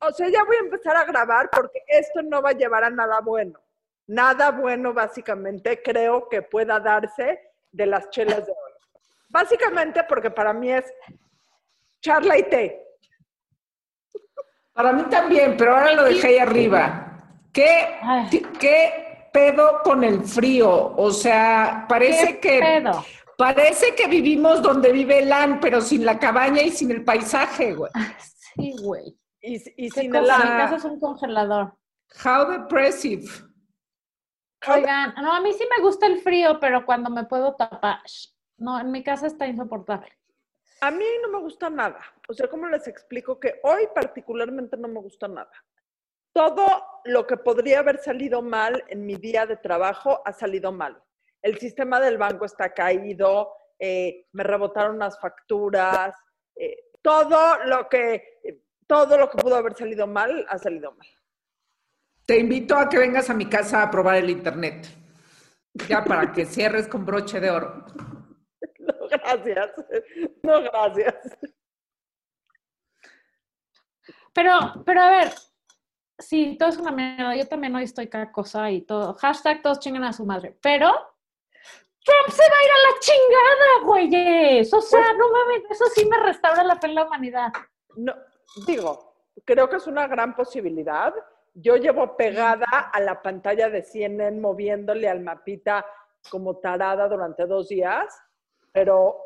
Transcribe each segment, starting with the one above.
o sea, ya voy a empezar a grabar porque esto no va a llevar a nada bueno. Nada bueno, básicamente, creo que pueda darse de las chelas de hoy. Básicamente porque para mí es charla y té. Para mí también, pero ahora lo dejé ahí arriba. ¿Qué, ¿Qué pedo con el frío? O sea, parece que... Pedo? Parece que vivimos donde vive Lan, pero sin la cabaña y sin el paisaje, güey. Sí, güey. Y, y ¿Qué sin cosa? el Mi casa es un congelador. How depressive. Oigan, no, a mí sí me gusta el frío, pero cuando me puedo tapar. No, en mi casa está insoportable. A mí no me gusta nada. O sea, ¿cómo les explico que hoy particularmente no me gusta nada? Todo lo que podría haber salido mal en mi día de trabajo ha salido mal. El sistema del banco está caído, eh, me rebotaron unas facturas, eh, todo lo que todo lo que pudo haber salido mal ha salido mal. Te invito a que vengas a mi casa a probar el internet. Ya para que cierres con broche de oro. No, gracias. No, gracias. Pero, pero a ver, sí, todo es una mierda. Yo también hoy estoy cada cosa y todo. Hashtag todos chingan a su madre. Pero Trump se va a ir a la chingada, güeyes. O sea, no mames, eso sí me restaura la fe en la humanidad. No, digo, creo que es una gran posibilidad. Yo llevo pegada a la pantalla de CNN moviéndole al mapita como tarada durante dos días, pero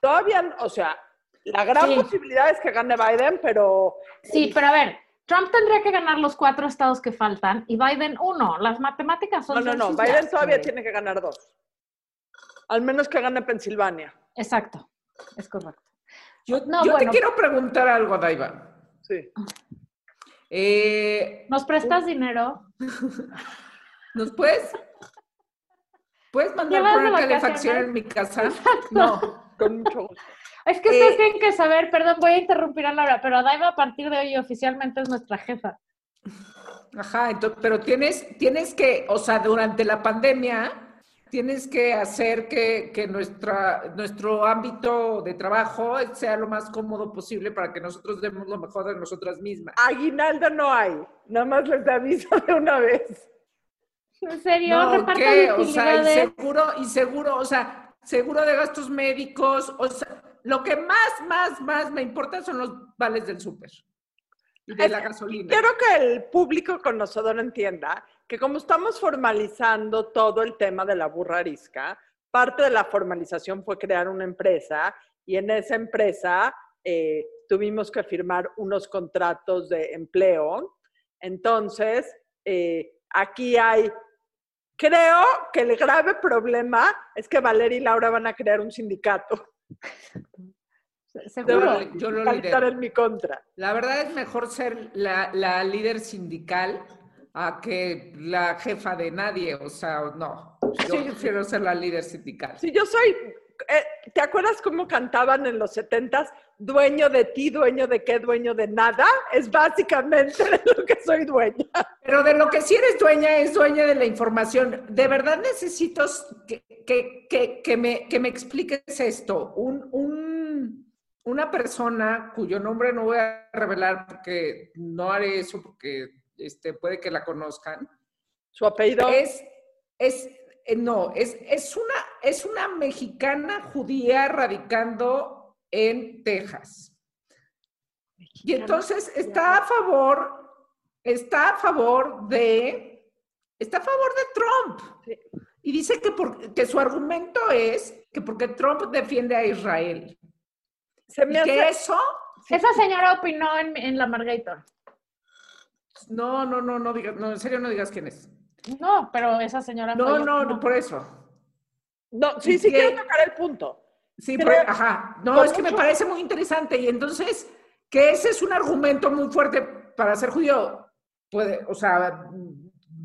todavía, o sea, la gran Sí. posibilidad es que gane Biden, pero Sí, pero a ver, Trump tendría que ganar los cuatro estados que faltan y Biden uno. Las matemáticas son no, no, no, Biden todavía tiene que ganar dos. Al menos que gane Pensilvania. Exacto, es correcto. Yo, No, yo bueno. te quiero preguntar algo, Daiva. Sí. Eh, ¿Nos prestas dinero? ¿Nos puedes? ¿Puedes mandar ¿Llevas por una calefacción en mi casa? No. Con mucho gusto. Es que ustedes Eh, tienen que saber, perdón, voy a interrumpir a Laura, pero Daiva a partir de hoy oficialmente es nuestra jefa. Ajá, entonces, pero tienes, tienes que, o sea, durante la pandemia, tienes que hacer que, que nuestra, nuestro ámbito de trabajo sea lo más cómodo posible para que nosotros demos lo mejor de nosotras mismas. Aguinaldo no hay. Nada más les aviso de una vez. ¿En serio? No, ¿qué? O sea, y seguro, y seguro, o sea, seguro de gastos médicos, o sea, lo que más, más, más me importa son los vales del súper y de Es la gasolina. Quiero que el público conocedor entienda que como estamos formalizando todo el tema de la burra arisca, parte de la formalización fue crear una empresa y en esa empresa eh, tuvimos que firmar unos contratos de empleo. Entonces, eh, aquí hay, creo que el grave problema es que Valeria y Laura van a crear un sindicato. Seguro. Yo lo- yo lo lidero. en mi contra. La verdad es mejor ser la, la líder sindical a que la jefa de nadie, o sea, no. Yo Sí. prefiero ser la líder sindical. Sí, yo soy. eh, ¿Te acuerdas cómo cantaban en los setentas? Dueño de ti, dueño de qué, dueño de nada. Es básicamente de lo que soy dueña. Pero de lo que sí eres dueña es dueña de la información. De verdad necesito que, que, que, que me, que me expliques esto. Un, un- una persona cuyo nombre no voy a revelar porque no haré eso porque este, puede que la conozcan. Su apellido. Es, es, eh, no, es, es, una, es una mexicana judía radicando en Texas. Y entonces está a favor, está a favor de, está a favor de Trump. Sí. Y dice que, por- que su argumento es que porque Trump defiende a Israel. Se Y me que hace. eso, Esa señora opinó en, en la Margator. No, no, no, no, digas, no, en serio no digas quién es. No, pero esa señora No, no, no, por eso. No, sí, ¿Y sí, quiero tocar el punto. Sí, pero- ajá. No, es que me parece muy interesante. Y entonces, que ese es un argumento muy fuerte para ser judío. Puede, o sea,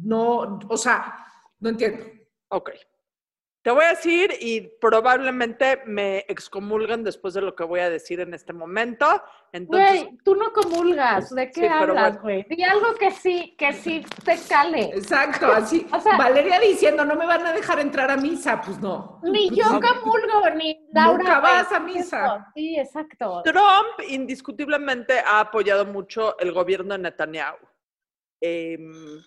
no, o sea, no entiendo. Ok. Te voy a decir y probablemente me excomulgan después de lo que voy a decir en este momento. Entonces, Güey, tú no comulgas. ¿De qué Sí, hablas, güey? Di algo que sí, que sí te cale. Exacto, así. O sea- Valeria diciendo, no me van a dejar entrar a misa, pues no. Ni Pues yo no. comulgo, ni Laura. Nunca güey. vas a misa. Sí, exacto. Trump indiscutiblemente ha apoyado mucho el gobierno de Netanyahu. Indu-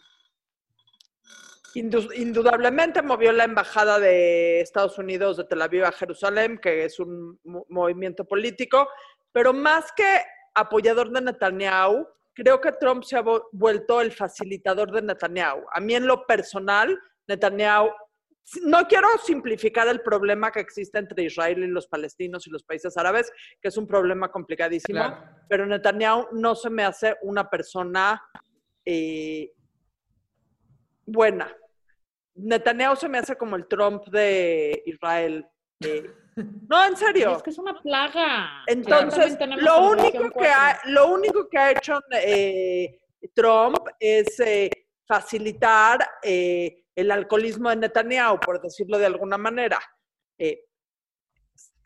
indudablemente movió la embajada de Estados Unidos de Tel Aviv a Jerusalén, que es un mo- movimiento político, pero más que apoyador de Netanyahu, creo que Trump se ha vuelto el facilitador de Netanyahu. A mí en lo personal, Netanyahu, no quiero simplificar el problema que existe entre Israel y los palestinos y los países árabes, que es un problema complicadísimo, Claro. pero Netanyahu no se me hace una persona eh, buena. Netanyahu se me hace como el Trump de Israel. No, en serio. Es que es una plaga. Entonces, lo único, que ha, lo único que ha hecho eh, Trump es eh, facilitar eh, el alcoholismo de Netanyahu, por decirlo de alguna manera. Eh,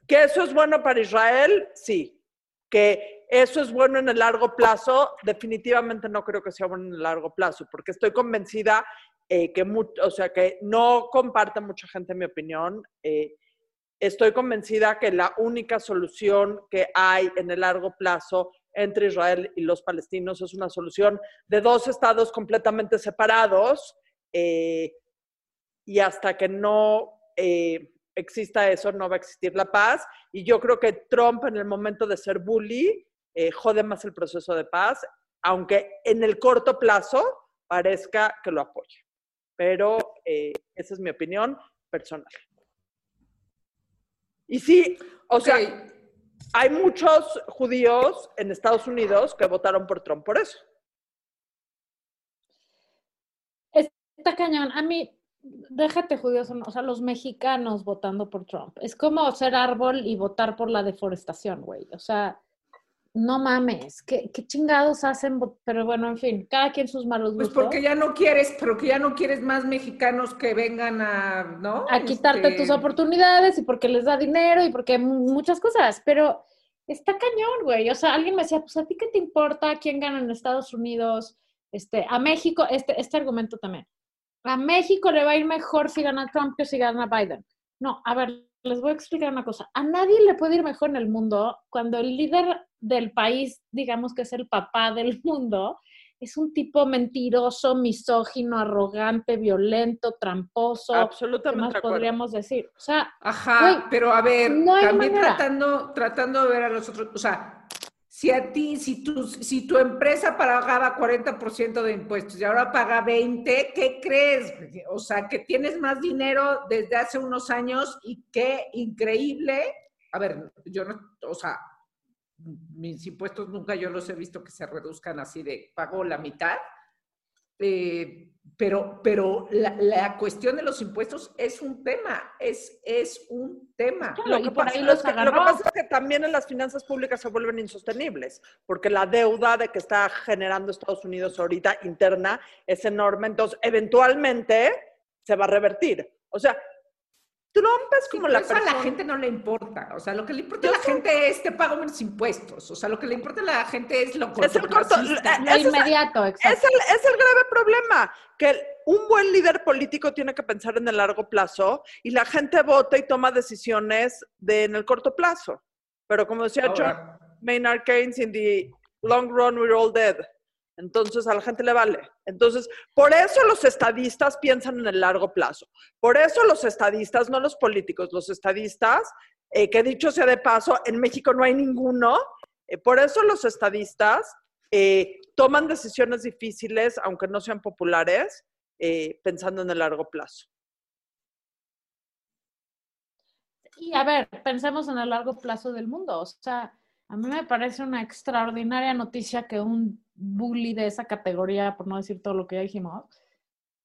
¿Que eso es bueno para Israel? Sí. ¿Que eso es bueno en el largo plazo? Definitivamente no creo que sea bueno en el largo plazo, porque estoy convencida eh, que, o sea, que no comparte mucha gente mi opinión. eh, estoy convencida que la única solución que hay en el largo plazo entre Israel y los palestinos es una solución de dos estados completamente separados eh, y hasta que no eh, exista eso no va a existir la paz y yo creo que Trump en el momento de ser bully eh, jode más el proceso de paz aunque en el corto plazo parezca que lo apoya pero eh, esa es mi opinión personal y sí, o sea, hay muchos judíos en Estados Unidos que votaron por Trump por eso. Está cañón. A mí, déjate judíos, o sea, los mexicanos votando por Trump. Es como ser árbol y votar por la deforestación, güey. O sea, no mames. ¿Qué, qué chingados hacen? Pero bueno, en fin, cada quien sus malos Pues gustos. porque ya no quieres, pero que ya no quieres más mexicanos que vengan a, ¿no? a quitarte Este, tus oportunidades y porque les da dinero y porque mu- muchas cosas, pero está cañón, güey. O sea, alguien me decía, pues a ti qué te importa quién gana en Estados Unidos, este, a México, este, este argumento también. A México le va a ir mejor si gana Trump que si gana Biden. No, a ver, les voy a explicar una cosa. A nadie le puede ir mejor en el mundo cuando el líder del país, digamos que es el papá del mundo, es un tipo mentiroso, misógino, arrogante, violento, tramposo. ¿Qué Absolutamente más podríamos decir? O sea, Ajá, pero a ver, no también manera. tratando, tratando de ver a los otros, o sea, si a ti, si tu, si tu empresa pagaba 40% de impuestos y ahora paga 20, ¿qué crees? O sea, que tienes más dinero desde hace unos años y qué increíble. A ver, yo no, o sea, mis impuestos nunca yo los he visto que se reduzcan así de pago la mitad. Eh, pero pero la, la cuestión de los impuestos es un tema, es, es un tema. Claro, Lo que, por es los que, lo que pasa es que también en las finanzas públicas se vuelven insostenibles, porque la deuda de que está generando Estados Unidos ahorita interna es enorme, entonces eventualmente se va a revertir. O sea, Trump es Sí, como pero la eso persona... a la gente no le importa. O sea, lo que le importa a Yo la gente es te pago menos impuestos. O sea, lo que le importa a la gente es lo Es el corto- eh, lo es- inmediato, Es exacto. el, es el grave problema, que un buen líder político tiene que pensar en el largo plazo y la gente vota y toma decisiones de, en el corto plazo. Pero como decía John Ahora, Maynard Keynes, in the long run we're all dead. Entonces a la gente le vale. Entonces, por eso los estadistas piensan en el largo plazo. Por eso los estadistas, no los políticos, los estadistas, eh, que dicho sea de paso, en México no hay ninguno. eh, por eso los estadistas eh, toman decisiones difíciles, aunque no sean populares, pensando en el largo plazo. Y a ver, pensemos en el largo plazo del mundo. O sea, a mí me parece una extraordinaria noticia que un bully de esa categoría, por no decir todo lo que ya dijimos,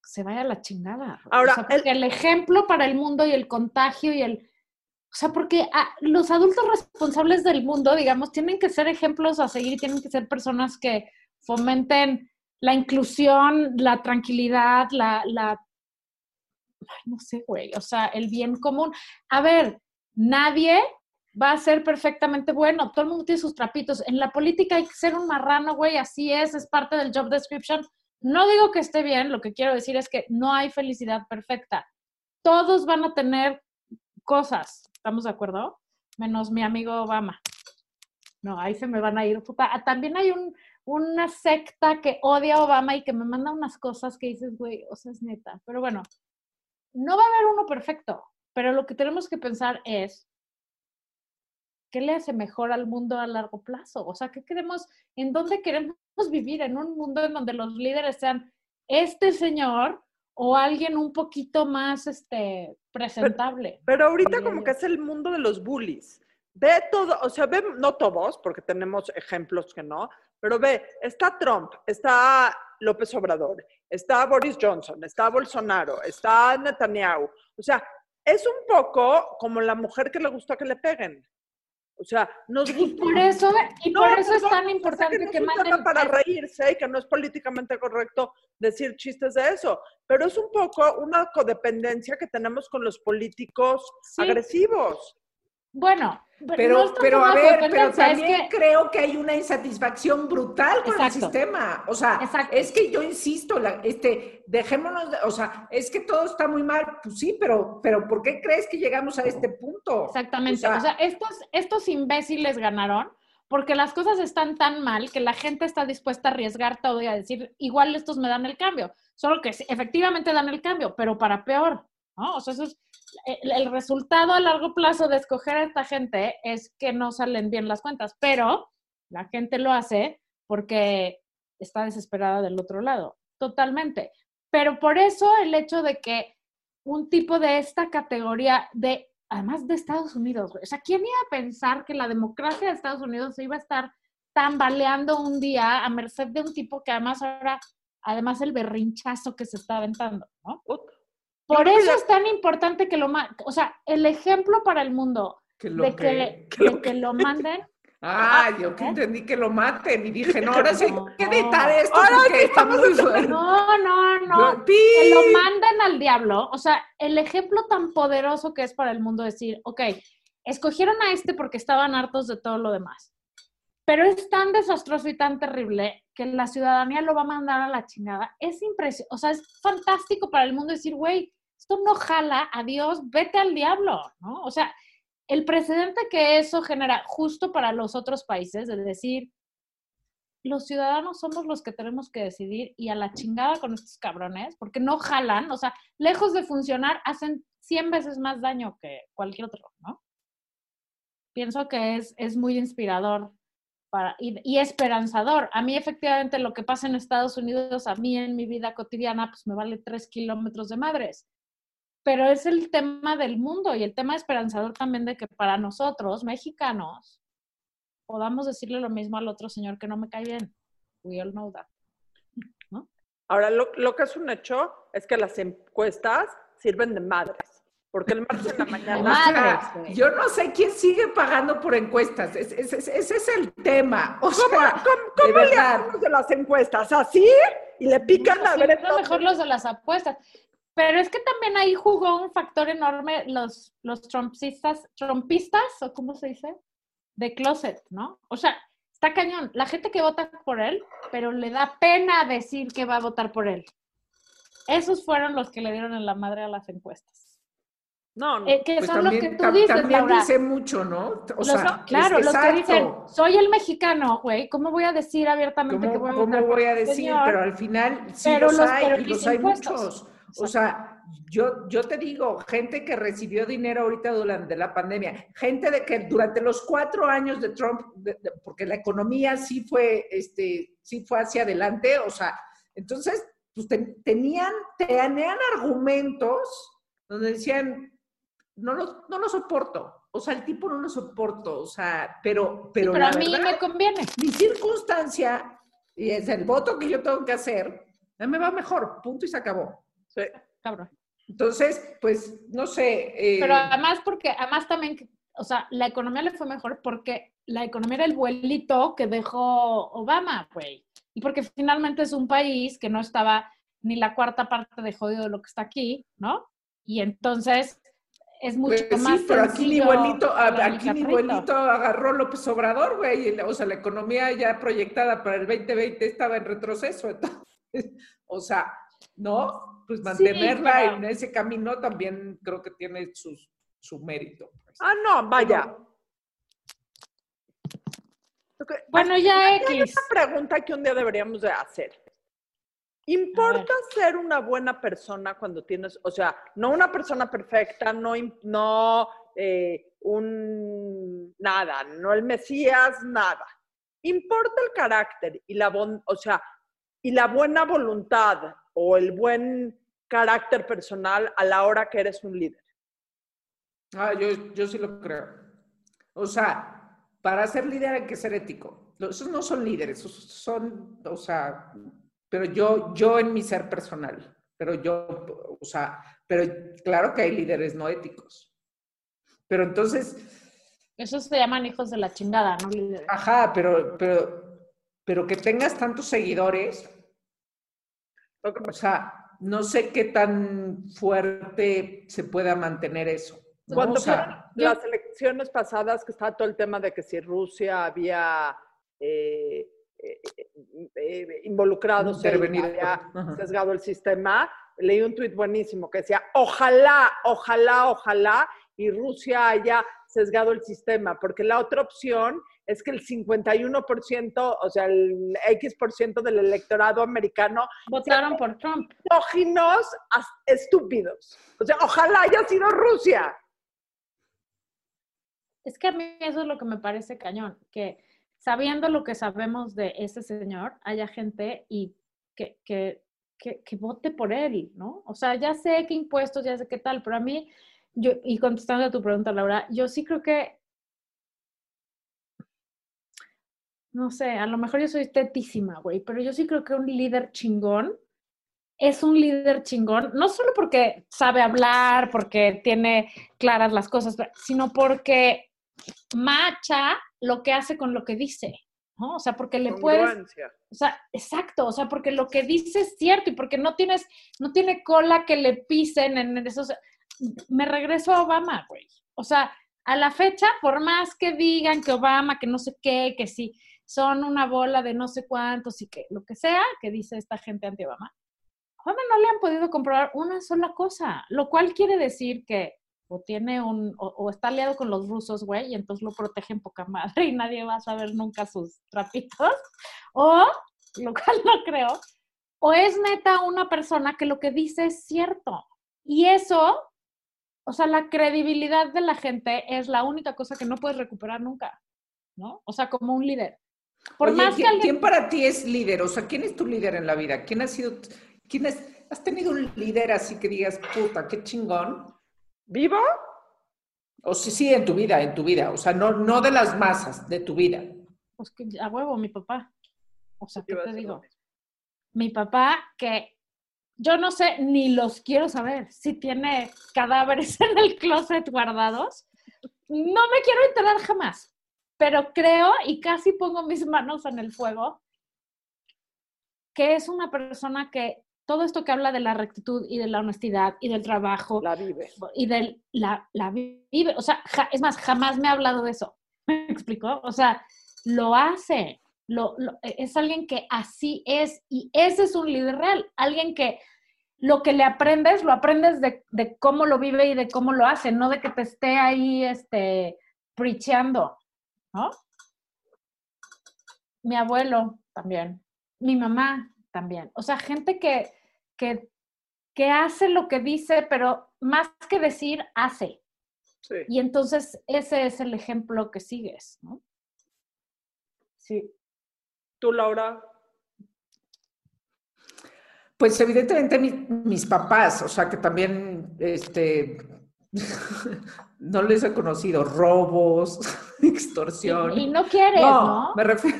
se vaya a la chingada. Ahora, o sea, porque el... ejemplo para el mundo y el contagio y el... O sea, porque ah, los adultos responsables del mundo, digamos, tienen que ser ejemplos a seguir, tienen que ser personas que fomenten la inclusión, la tranquilidad, la, la no sé, güey, o sea, el bien común. A ver, nadie va a ser perfectamente bueno, todo el mundo tiene sus trapitos. En la política hay que ser un marrano, güey, así es, es parte del job description. No digo que esté bien, lo que quiero decir es que no hay felicidad perfecta. Todos van a tener cosas, ¿estamos de acuerdo? Menos mi amigo Obama. No, ahí se me van a ir. Ah, también hay un, una secta que odia a Obama y que me manda unas cosas que dices, güey, o sea, es neta. Pero bueno, no va a haber uno perfecto, pero lo que tenemos que pensar es, ¿qué le hace mejor al mundo a largo plazo? O sea, ¿qué queremos, en dónde queremos vivir? En un mundo en donde los líderes sean este señor o alguien un poquito más este, presentable. Pero, ahorita como que es el mundo de los bullies. Ve todo, o sea, ve, no todos, porque tenemos ejemplos que no, pero ve, está Trump, está López Obrador, está Boris Johnson, está Bolsonaro, está Netanyahu. O sea, es un poco como la mujer que le gusta que le peguen. O sea, nos gusta. Y por eso, y por eso es tan importante que, que manden. para reírse y que no es políticamente correcto decir chistes de eso. Pero es un poco una codependencia que tenemos con los políticos agresivos. Bueno, pero, pero a ver, pero también creo que hay una insatisfacción brutal con el sistema. O sea, es que yo insisto, la, este, dejémonos, de, o sea, es que todo está muy mal. Pues sí, pero, pero ¿por qué crees que llegamos a este punto? Exactamente. O sea, estos, estos imbéciles ganaron porque las cosas están tan mal que la gente está dispuesta a arriesgar todo y a decir, igual estos me dan el cambio. Solo que efectivamente dan el cambio, pero para peor. ¿No? O sea, eso es el, resultado a largo plazo de escoger a esta gente es que no salen bien las cuentas, pero la gente lo hace porque está desesperada del otro lado, totalmente. Pero por eso el hecho de que un tipo de esta categoría de, además de Estados Unidos, o sea, ¿quién iba a pensar que la democracia de Estados Unidos se iba a estar tambaleando un día a merced de un tipo que además ahora, además el berrinchazo que se está aventando, ¿no? Por eso es tan importante que lo o sea, el ejemplo para el mundo de que, que, lo, manden. Ah, yo que entendí que lo maten y dije, no, ahora sí hay que editar esto porque está muy No, no, no. Que lo manden al diablo. O sea, el ejemplo tan poderoso que es para el mundo decir, ok, escogieron a este porque estaban hartos de todo lo demás. Pero es tan desastroso y tan terrible que la ciudadanía lo va a mandar a la chingada. Es impresionante, o sea, es fantástico para el mundo decir, güey, esto no jala, adiós, vete al diablo, ¿no? O sea, el precedente que eso genera justo para los otros países, de decir, los ciudadanos somos los que tenemos que decidir y a la chingada con estos cabrones, porque no jalan, o sea, lejos de funcionar, hacen 100 veces más daño que cualquier otro, ¿no? Pienso que es, es muy inspirador para, y, y, esperanzador. A mí efectivamente lo que pasa en Estados Unidos, a mí en mi vida cotidiana, pues me vale tres kilómetros de madres pero es el tema del mundo y el tema esperanzador también de que para nosotros, mexicanos, podamos decirle lo mismo al otro señor que no me cae bien. We all know that. Ahora, lo, que es un hecho es que las encuestas sirven de madres. Porque el martes en la mañana. yo no sé quién sigue pagando por encuestas. Ese, es el tema. O ¿Cómo, sea, ¿cómo, le hacemos de las encuestas? ¿Así? Y le pican a ver. mejor los de las apuestas. Pero es que también ahí jugó un factor enorme los, los trumpistas, trumpistas, o cómo se dice, de closet, ¿no? O sea, está cañón. La gente que vota por él, pero le da pena decir que va a votar por él. Esos fueron los que le dieron en la madre a las encuestas. No, no. Eh, que pues son los que tú dices, también dice mucho, ¿no? O sea, claro, los que dicen, soy el mexicano, güey, ¿cómo voy a decir abiertamente que voy a ¿Cómo voy a decir? Pero al final sí los, hay, y los hay muchos. O sea, yo, yo te digo, gente que recibió dinero ahorita durante la pandemia, gente de que durante los cuatro años de Trump, porque la economía sí fue, este, sí fue hacia adelante, o sea, entonces, pues tenían, tenían argumentos donde decían, no lo, no lo soporto. O sea, el tipo no lo soporto, o sea, pero... Pero, pero a mí me conviene. Mi circunstancia, y es el voto que yo tengo que hacer, me va mejor, punto y se acabó. Sí. Cabrón. Entonces, pues, no sé. Eh, Pero además, porque, además también, o sea, la economía le fue mejor porque la economía era el vuelito que dejó Obama, güey. Y porque finalmente es un país que no estaba ni la cuarta parte de jodido de lo que está aquí, ¿no? Y entonces es mucho Pues más sí, pero aquí mi abuelito, aquí mi abuelito agarró López Obrador, güey, o sea, la economía ya proyectada para el 2020 estaba en retroceso, entonces, o sea, ¿no? Pues mantenerla en ese camino también creo que tiene su, su mérito. pues. Ah, no, vaya. Ok, Bueno, ya Hay X. una pregunta que un día deberíamos de hacer. ¿Importa ser una buena persona cuando tienes, o sea, no una persona perfecta, no, no eh, un nada, no el Mesías, nada? ¿Importa el carácter y la bon- o sea, y la buena voluntad o el buen carácter personal a la hora que eres un líder? Ah, yo, yo sí lo creo. O sea, para ser líder hay que ser ético. Esos no son líderes, esos son, o sea, pero yo, yo en mi ser personal, pero yo, o sea, pero claro que hay líderes no éticos. Pero entonces, Esos se llaman hijos de la chingada, ¿no? líderes? ajá, pero, pero, pero que tengas tantos seguidores, o sea, no sé qué tan fuerte se pueda mantener eso. ¿no? Cuando O sea, fueron las elecciones pasadas, que estaba todo el tema de que si Rusia había eh, eh, eh, involucrado, se Intervenido. había sesgado el sistema, leí un tuit buenísimo que decía, ojalá, ojalá, ojalá, y Rusia haya sesgado el sistema, porque la otra opción es que el 51%, o sea, el X% del electorado americano Votaron por Trump. misóginos, estúpidos. O sea, ojalá haya sido Rusia. Es que a mí eso es lo que me parece cañón, que sabiendo lo que sabemos de ese señor, haya gente y que, que, que, que vote por él, ¿no? O sea, ya sé qué impuestos, ya sé qué tal, pero a mí, yo, y contestando a tu pregunta, Laura, yo sí creo que, no sé, a lo mejor yo soy tetísima, güey, pero yo sí creo que un líder chingón es un líder chingón, no solo porque sabe hablar, porque tiene claras las cosas, sino porque macha lo que hace con lo que dice, ¿no? O sea, porque le puedes, o sea, exacto, o sea, porque lo que dice es cierto y porque no tienes, no tiene cola que le pisen en esos. Me regreso a Obama, güey. O sea, a la fecha, por más que digan que Obama, que no sé qué, que sí, son una bola de no sé cuántos y que lo que sea que dice esta gente anti-Obama, Obama no le han podido comprobar una sola cosa, lo cual quiere decir que o tiene un, o, o está aliado con los rusos, güey, y entonces lo protegen poca madre y nadie va a saber nunca sus trapitos, o, lo cual no creo, o es neta una persona que lo que dice es cierto. Y eso, o sea, la credibilidad de la gente es la única cosa que no puedes recuperar nunca, ¿no? O sea, como un líder. Por Oye, más que ¿quién, alguien... quién para ti es líder? O sea, ¿quién es tu líder en la vida? ¿Quién ha sido, quién es, has tenido un líder así que digas, puta, qué chingón? ¿Vivo? O sí, sí, en tu vida, en tu vida. O sea, no, no de las masas, de tu vida. Pues que a huevo, mi papá. O sea, ¿qué te digo? Mi papá, que yo no sé, ni los quiero saber, si tiene cadáveres en el closet guardados. No me quiero enterar jamás, pero creo y casi pongo mis manos en el fuego que es una persona que todo esto que habla de la rectitud y de la honestidad y del trabajo La vive. y de la, la vive, o sea, ja- es más, jamás me ha hablado de eso. ¿Me explicó? O sea, lo hace. Lo, lo- e, es alguien que así es y ese es un líder real, alguien que lo que le aprendes, lo aprendes de, de cómo lo vive y de cómo lo hace, no de que te esté ahí, este, preachando, ¿no? Mi abuelo también, mi mamá también, o sea, gente que, que, que hace lo que dice, pero más que decir, hace. Sí. Y entonces ese es el ejemplo que sigues, ¿no? Sí. ¿Tú, Laura? Pues evidentemente mi- mis papás, o sea, que también, este, no les he conocido robos, extorsión. Y, y no quieres, ¿no? Me refiero,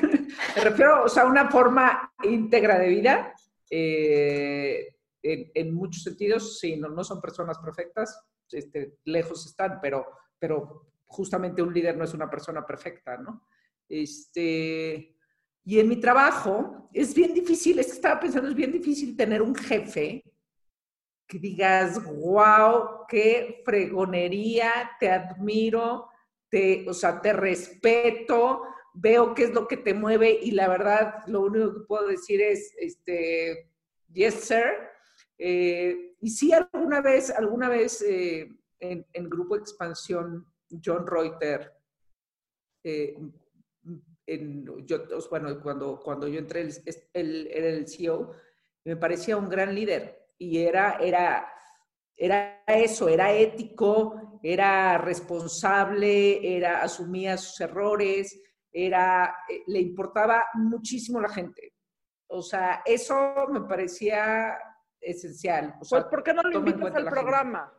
me refiero, o sea, a una forma íntegra de vida. eh, en, en muchos sentidos, sí, no, no son personas perfectas, este, lejos están, pero, pero justamente un líder no es una persona perfecta, ¿no? Este, y en mi trabajo es bien difícil, es que estaba pensando, es bien difícil tener un jefe que digas, wow, qué fregonería, te admiro, te, o sea, te respeto, veo qué es lo que te mueve y la verdad, lo único que puedo decir es, este, yes, sir. Eh, y sí, alguna vez, alguna vez eh, en, en, Grupo Expansión, John Reuter, eh, bueno, cuando, cuando yo entré, él era el CEO, me parecía un gran líder y era, era, era eso, era ético, era responsable, era, asumía sus errores, era, le importaba muchísimo la gente. O sea, eso me parecía esencial. O pues, ¿por qué no lo invitas al programa?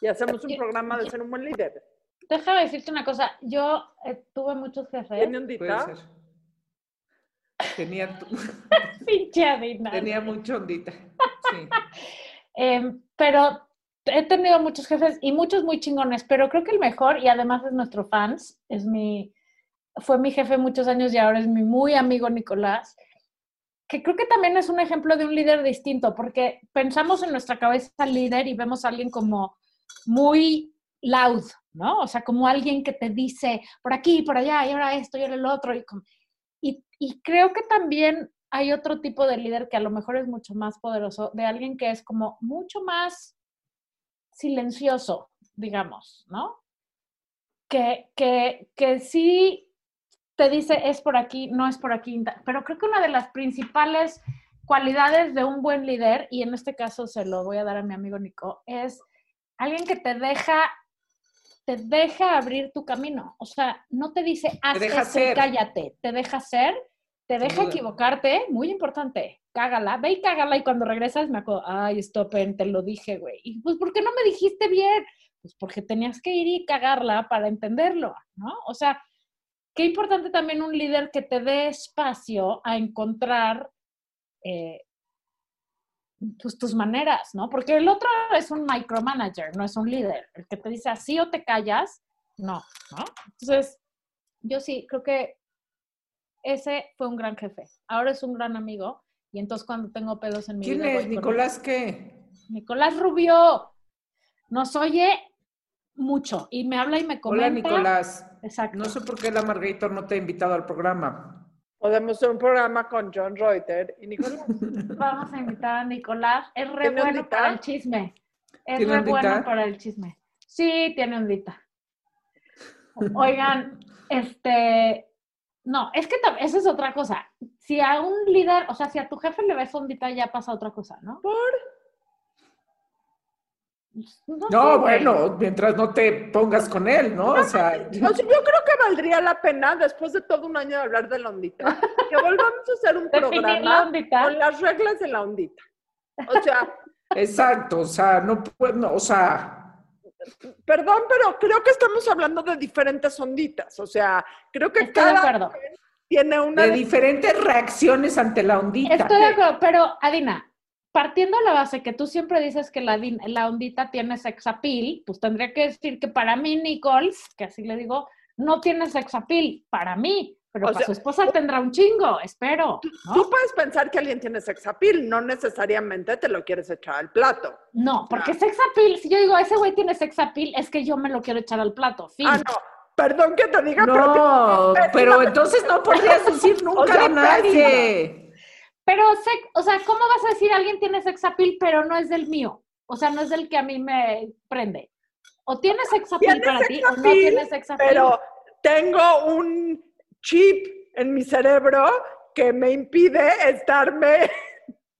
y hacemos un programa de ser un buen líder. Déjame decirte una cosa. Yo eh, tuve muchos jefes. ¿Tiene ondita? Tenía, Tenía mucha ondita. Sí. Em, pero he tenido muchos jefes y muchos muy chingones, pero creo que el mejor, y además es nuestro fans, es mi, fue mi jefe muchos años y ahora es mi muy amigo Nicolás, que creo que también es un ejemplo de un líder distinto, porque pensamos en nuestra cabeza líder y vemos a alguien como muy loud, ¿no? O sea, como alguien que te dice por aquí, por allá, y ahora esto, y ahora el otro. Y, y, creo que también hay otro tipo de líder que a lo mejor es mucho más poderoso, de alguien que es como mucho más silencioso, digamos, ¿no? Que, que, que sí te dice es por aquí, no es por aquí, pero creo que una de las principales cualidades de un buen líder, y en este caso se lo voy a dar a mi amigo Nico, es alguien que te deja te deja abrir tu camino. O sea, no te dice, haz esto cállate. Te deja ser, te deja equivocarte. Muy importante. Cágala. Ve y cágala. Y cuando regresas me acuerdo, ay, stopen, te lo dije, güey. Y pues, ¿por qué no me dijiste bien? Pues porque tenías que ir y cagarla para entenderlo, ¿no? O sea, qué importante también un líder que te dé espacio a encontrar eh, pues, tus maneras, ¿no? Porque el otro es un micromanager, no es un líder. El que te dice así o te callas, no, ¿no? Entonces, yo sí, creo que ese fue un gran jefe. Ahora es un gran amigo y entonces cuando tengo pedos en mi vida... ¿Quién es? ¿Nicolás qué? Nicolás Rubio. Nos oye mucho y me habla y me comenta. Hola, Nicolás. Exacto. No sé por qué la Margarita no te ha invitado al programa. Podemos hacer un programa con John Reuter y Nicolás. Vamos a invitar a Nicolás. Es re bueno para el chisme. Es re bueno para el chisme. Sí, tiene ondita. Oigan, este. No, es que esa es otra cosa. Si a un líder, o sea, si a tu jefe le ves ondita, ya pasa otra cosa, ¿no? ¿Por? No, bueno, mientras no te pongas con él, ¿no? O sea, yo creo que valdría la pena, después de todo un año de hablar de la ondita, que volvamos a hacer un programa con las reglas de la ondita. O sea. Exacto, o sea, no puedo, o sea. Perdón, pero creo que estamos hablando de diferentes onditas. O sea, creo que Estoy cada tiene una. De diferentes reacciones ante la ondita. Estoy de acuerdo, pero Adina, partiendo de la base que tú siempre dices que la, la ondita tiene sex appeal, pues tendría que decir que para mí, Nicole, que así le digo, no tiene sex appeal, para mí, pero para su esposa tendrá un chingo, espero. Tú puedes pensar que alguien tiene sex appeal, no necesariamente te lo quieres echar al plato. No, porque sex appeal, si yo digo, ese güey tiene sex appeal, es que yo me lo quiero echar al plato, fin. Ah, no, perdón que te diga, no, pero, entonces no podrías decir nunca a nadie. Pero, o sea, ¿cómo vas a decir alguien tiene sex appeal, pero no es del mío? O sea, no es del que a mí me prende. O tienes sex appeal para ti, o no tienes sex appeal. Pero tengo un chip en mi cerebro que me impide estarme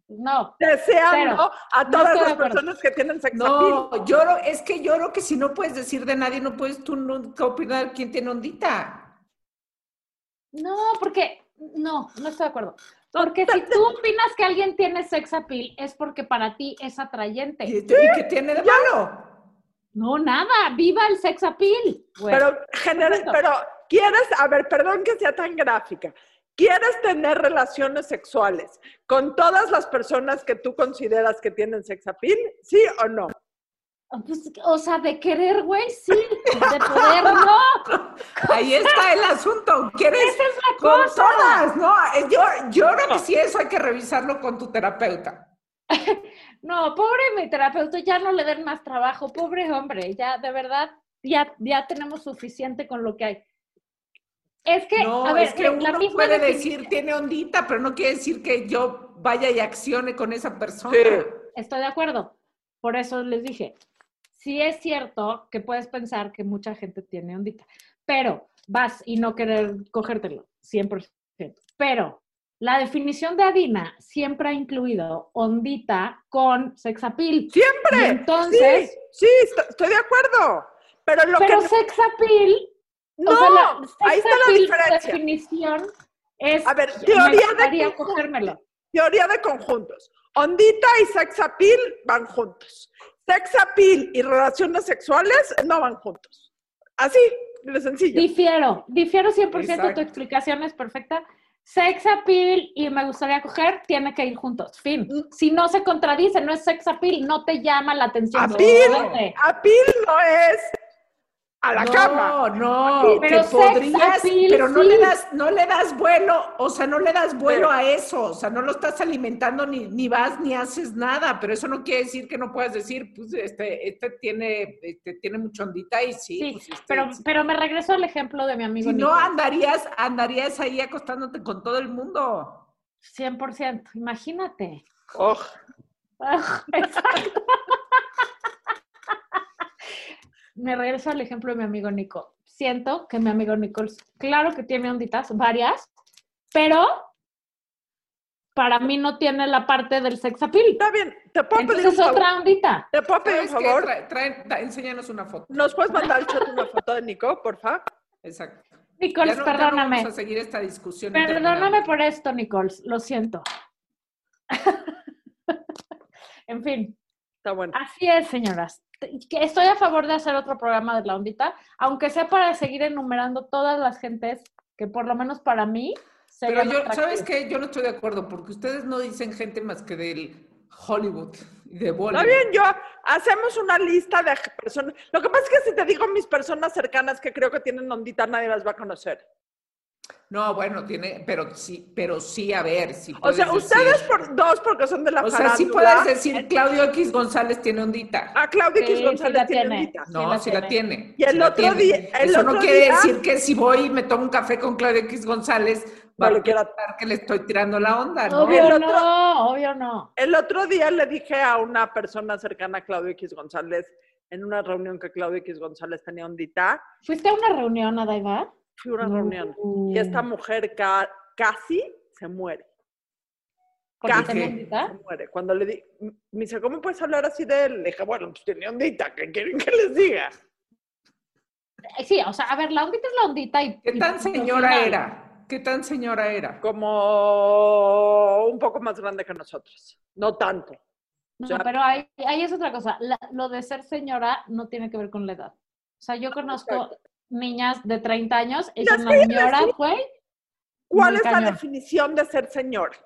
no, deseando a todas las personas que tienen sex appeal. No, yo es que yo creo que si no puedes decir de nadie, no puedes tú nunca opinar quién tiene ondita. No, porque no, no estoy de acuerdo. Porque si tú opinas que alguien tiene sex appeal, es porque para ti es atrayente. ¿Y, qué tiene de malo? No, nada, viva el sex appeal. pero, pero, ¿quieres, a ver, perdón que sea tan gráfica, ¿quieres tener relaciones sexuales con todas las personas que tú consideras que tienen sex appeal? ¿Sí o no? Pues, o sea, de querer, güey, sí. De poder, no. Ahí está el asunto. ¿Quieres Esa es la con todas? No, yo, yo creo que sí eso hay que revisarlo con tu terapeuta. No, pobre mi terapeuta, ya no le den más trabajo, pobre hombre, ya de verdad, ya, ya tenemos suficiente con lo que hay. Es que, No, a ver, es que uno la misma puede definición- decir tiene ondita, pero no quiere decir que yo vaya y accione con esa persona. Sí. Estoy de acuerdo. Por eso les dije, sí es cierto que puedes pensar que mucha gente tiene ondita, pero vas y no querer cogértelo, 100%. Pero la definición de Adina siempre ha incluido ondita con sex appeal. Siempre. Y entonces, Sí, sí, esto- estoy de acuerdo. Pero lo pero que sex appeal, no, o sea, la sex ahí está la diferencia. definición es, A ver, teoría de cogérmelo. Teoría de conjuntos. Ondita y sex appeal van juntos. Sex appeal y relaciones sexuales no van juntos. Así, de sencillo. Difiero, difiero 100%, tu Exacto. explicación es perfecta. Sex appeal y me gustaría coger, tiene que ir juntos. Fin. Mm. Si no se contradice, no es sex appeal, no te llama la atención. Appeal, appeal no es a la no, cama. no, Pero que sex podrías, appeal, pero no sí. le das, no le das vuelo, o sea, no le das vuelo a eso, o sea, no lo estás alimentando ni, ni vas ni haces nada, pero eso no quiere decir que no puedas decir, pues este, este tiene, este tiene mucha ondita y sí, Sí, pues, este, pero, pero me regreso al ejemplo de mi amigo si no andarías, andarías ahí acostándote con todo el mundo. 100%, imagínate. Oh, Exacto. Me regreso al ejemplo de mi amigo Nico. Siento que mi amigo Nico, claro que tiene onditas, varias, pero para mí no tiene la parte del sex appeal. está bien, te puedo pedir un favor. otra ondita. Te puedo pedir un favor. Trae- trae- da- enséñanos una foto. ¿Nos puedes mandar al chat una foto de Nico, por favor? Exacto. Nicoles, Ya no- ya no perdóname. vamos a seguir esta discusión. Perdóname por esto, Nicoles, lo siento. en fin, Está bueno. así es, señoras. Que Estoy a favor de hacer otro programa de la ondita, aunque sea para seguir enumerando todas las gentes que por lo menos para mí Pero serían yo, ¿sabes qué? Yo no estoy de acuerdo porque ustedes no dicen gente más que del Hollywood y de Bollywood. Está bien, yo hacemos una lista de personas. Lo que pasa es que si te digo mis personas cercanas que creo que tienen ondita, nadie las va a conocer. No, bueno, tiene, pero sí, pero sí, a ver, sí O sea, decir- ustedes por dos porque son de la O sea, sí puedes decir Claudio X González tiene ondita. A Claudia X Sí, González tiene ondita. sí No, la sí la tiene. tiene. Y el otro tiene. día- el Eso no quiere día- decir que si voy y me tomo un café con Claudio X González, va No a pensar que le estoy tirando la onda, ¿no? Obvio El otro- no, obvio no. El otro día le dije a una persona cercana a Claudio X González, en una reunión que Claudio X González tenía ondita, ¿Fuiste a una reunión, Adaiva? Fui a una No. reunión y esta mujer ca- casi se muere. ¿Porque Casi tenía ¿Qué? ondita? se muere. Cuando le di, me dice, ¿cómo puedes hablar así de él? Le dije, bueno, pues tiene ondita, ¿qué quieren que les diga? Eh, Sí, o sea, a ver, la ondita es la ondita y... ¿Qué y tan punto señora final. era? ¿Qué tan señora era? Como un poco más grande que nosotros. No tanto. No, sea- pero ahí, ahí es otra cosa. La- lo de ser señora no tiene que ver con la edad. O sea, yo conozco. Niñas de 30 años son una señora, güey. ¿Cuál es la definición de ser señora?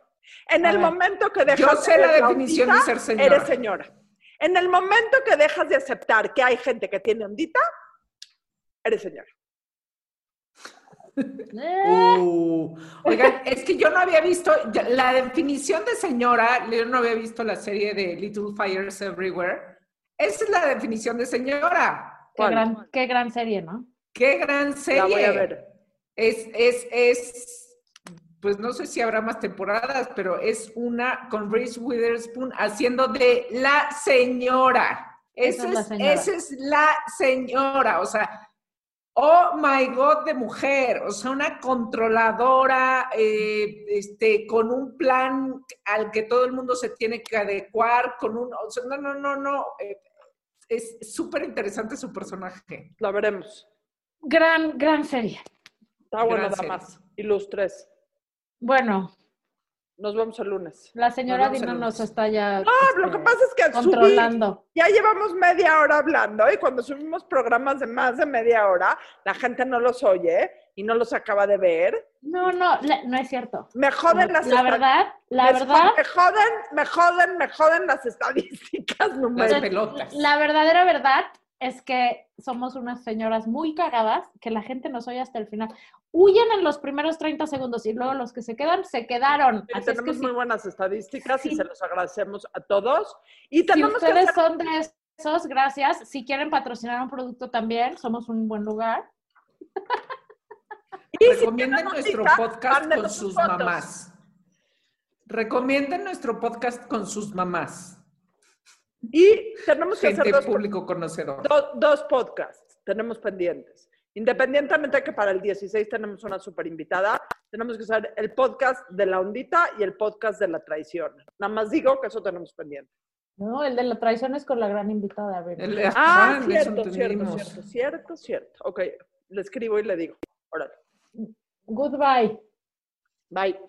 En A el ver. momento que dejas Yo sé de la definición de ser señora. Eres señora. En el momento que dejas de aceptar que hay gente que tiene ondita, eres señora. Eh, Uh, oigan, es que yo no había visto la definición de señora, yo no había visto la serie de Little Fires Everywhere. Esa es la definición de señora. qué, gran, qué gran serie, ¿no? Qué gran serie. La voy a ver. Es, es, es, pues no sé si habrá más temporadas, pero es una con Reese Witherspoon haciendo de la señora. Esa es la es, señora. esa es la señora, o sea, oh my God de mujer, o sea, una controladora, eh, este, con un plan al que todo el mundo se tiene que adecuar, con un, o sea, no, no, no, no, eh, es súper interesante su personaje. La veremos. Gran, gran serie. Está bueno, Gran nada serie. más. Ilustres. Bueno, Nos vemos el lunes. la señora Nos Dina nos está ya No, lo este, que pasa es que subí, controlando. ya llevamos media hora hablando y cuando subimos programas de más de media hora, la gente no los oye y no los acaba de ver. No, no, la- no es cierto. Me joden las La verdad, la me verdad, Me joden, me joden, me joden las estadísticas Las numéricas. pelotas. la verdadera verdad es que somos unas señoras muy cagadas, que la gente nos oye hasta el final. Huyen en los primeros 30 segundos y luego los que se quedan, se quedaron. Sí, Así es que tenemos si, muy buenas estadísticas y se los agradecemos a todos. Y si tenemos que ustedes hacer- son de esos, gracias. Si quieren patrocinar un producto también, somos un buen lugar. y si Recomienden nuestro cita, podcast con sus sus fotos. mamás. Recomienden nuestro podcast con sus mamás. Y tenemos que Gente hacer dos, público conocedor. do- dos podcasts, tenemos pendientes. Independientemente de que para el 16 tenemos una super invitada, tenemos que hacer el podcast de la ondita y el podcast de la traición. Nada más digo que eso tenemos pendiente. No, el de la traición es con la gran invitada. El- Ah, cierto, cierto, cierto, cierto, cierto. Ok, le escribo y le digo. Órale. Goodbye. Bye.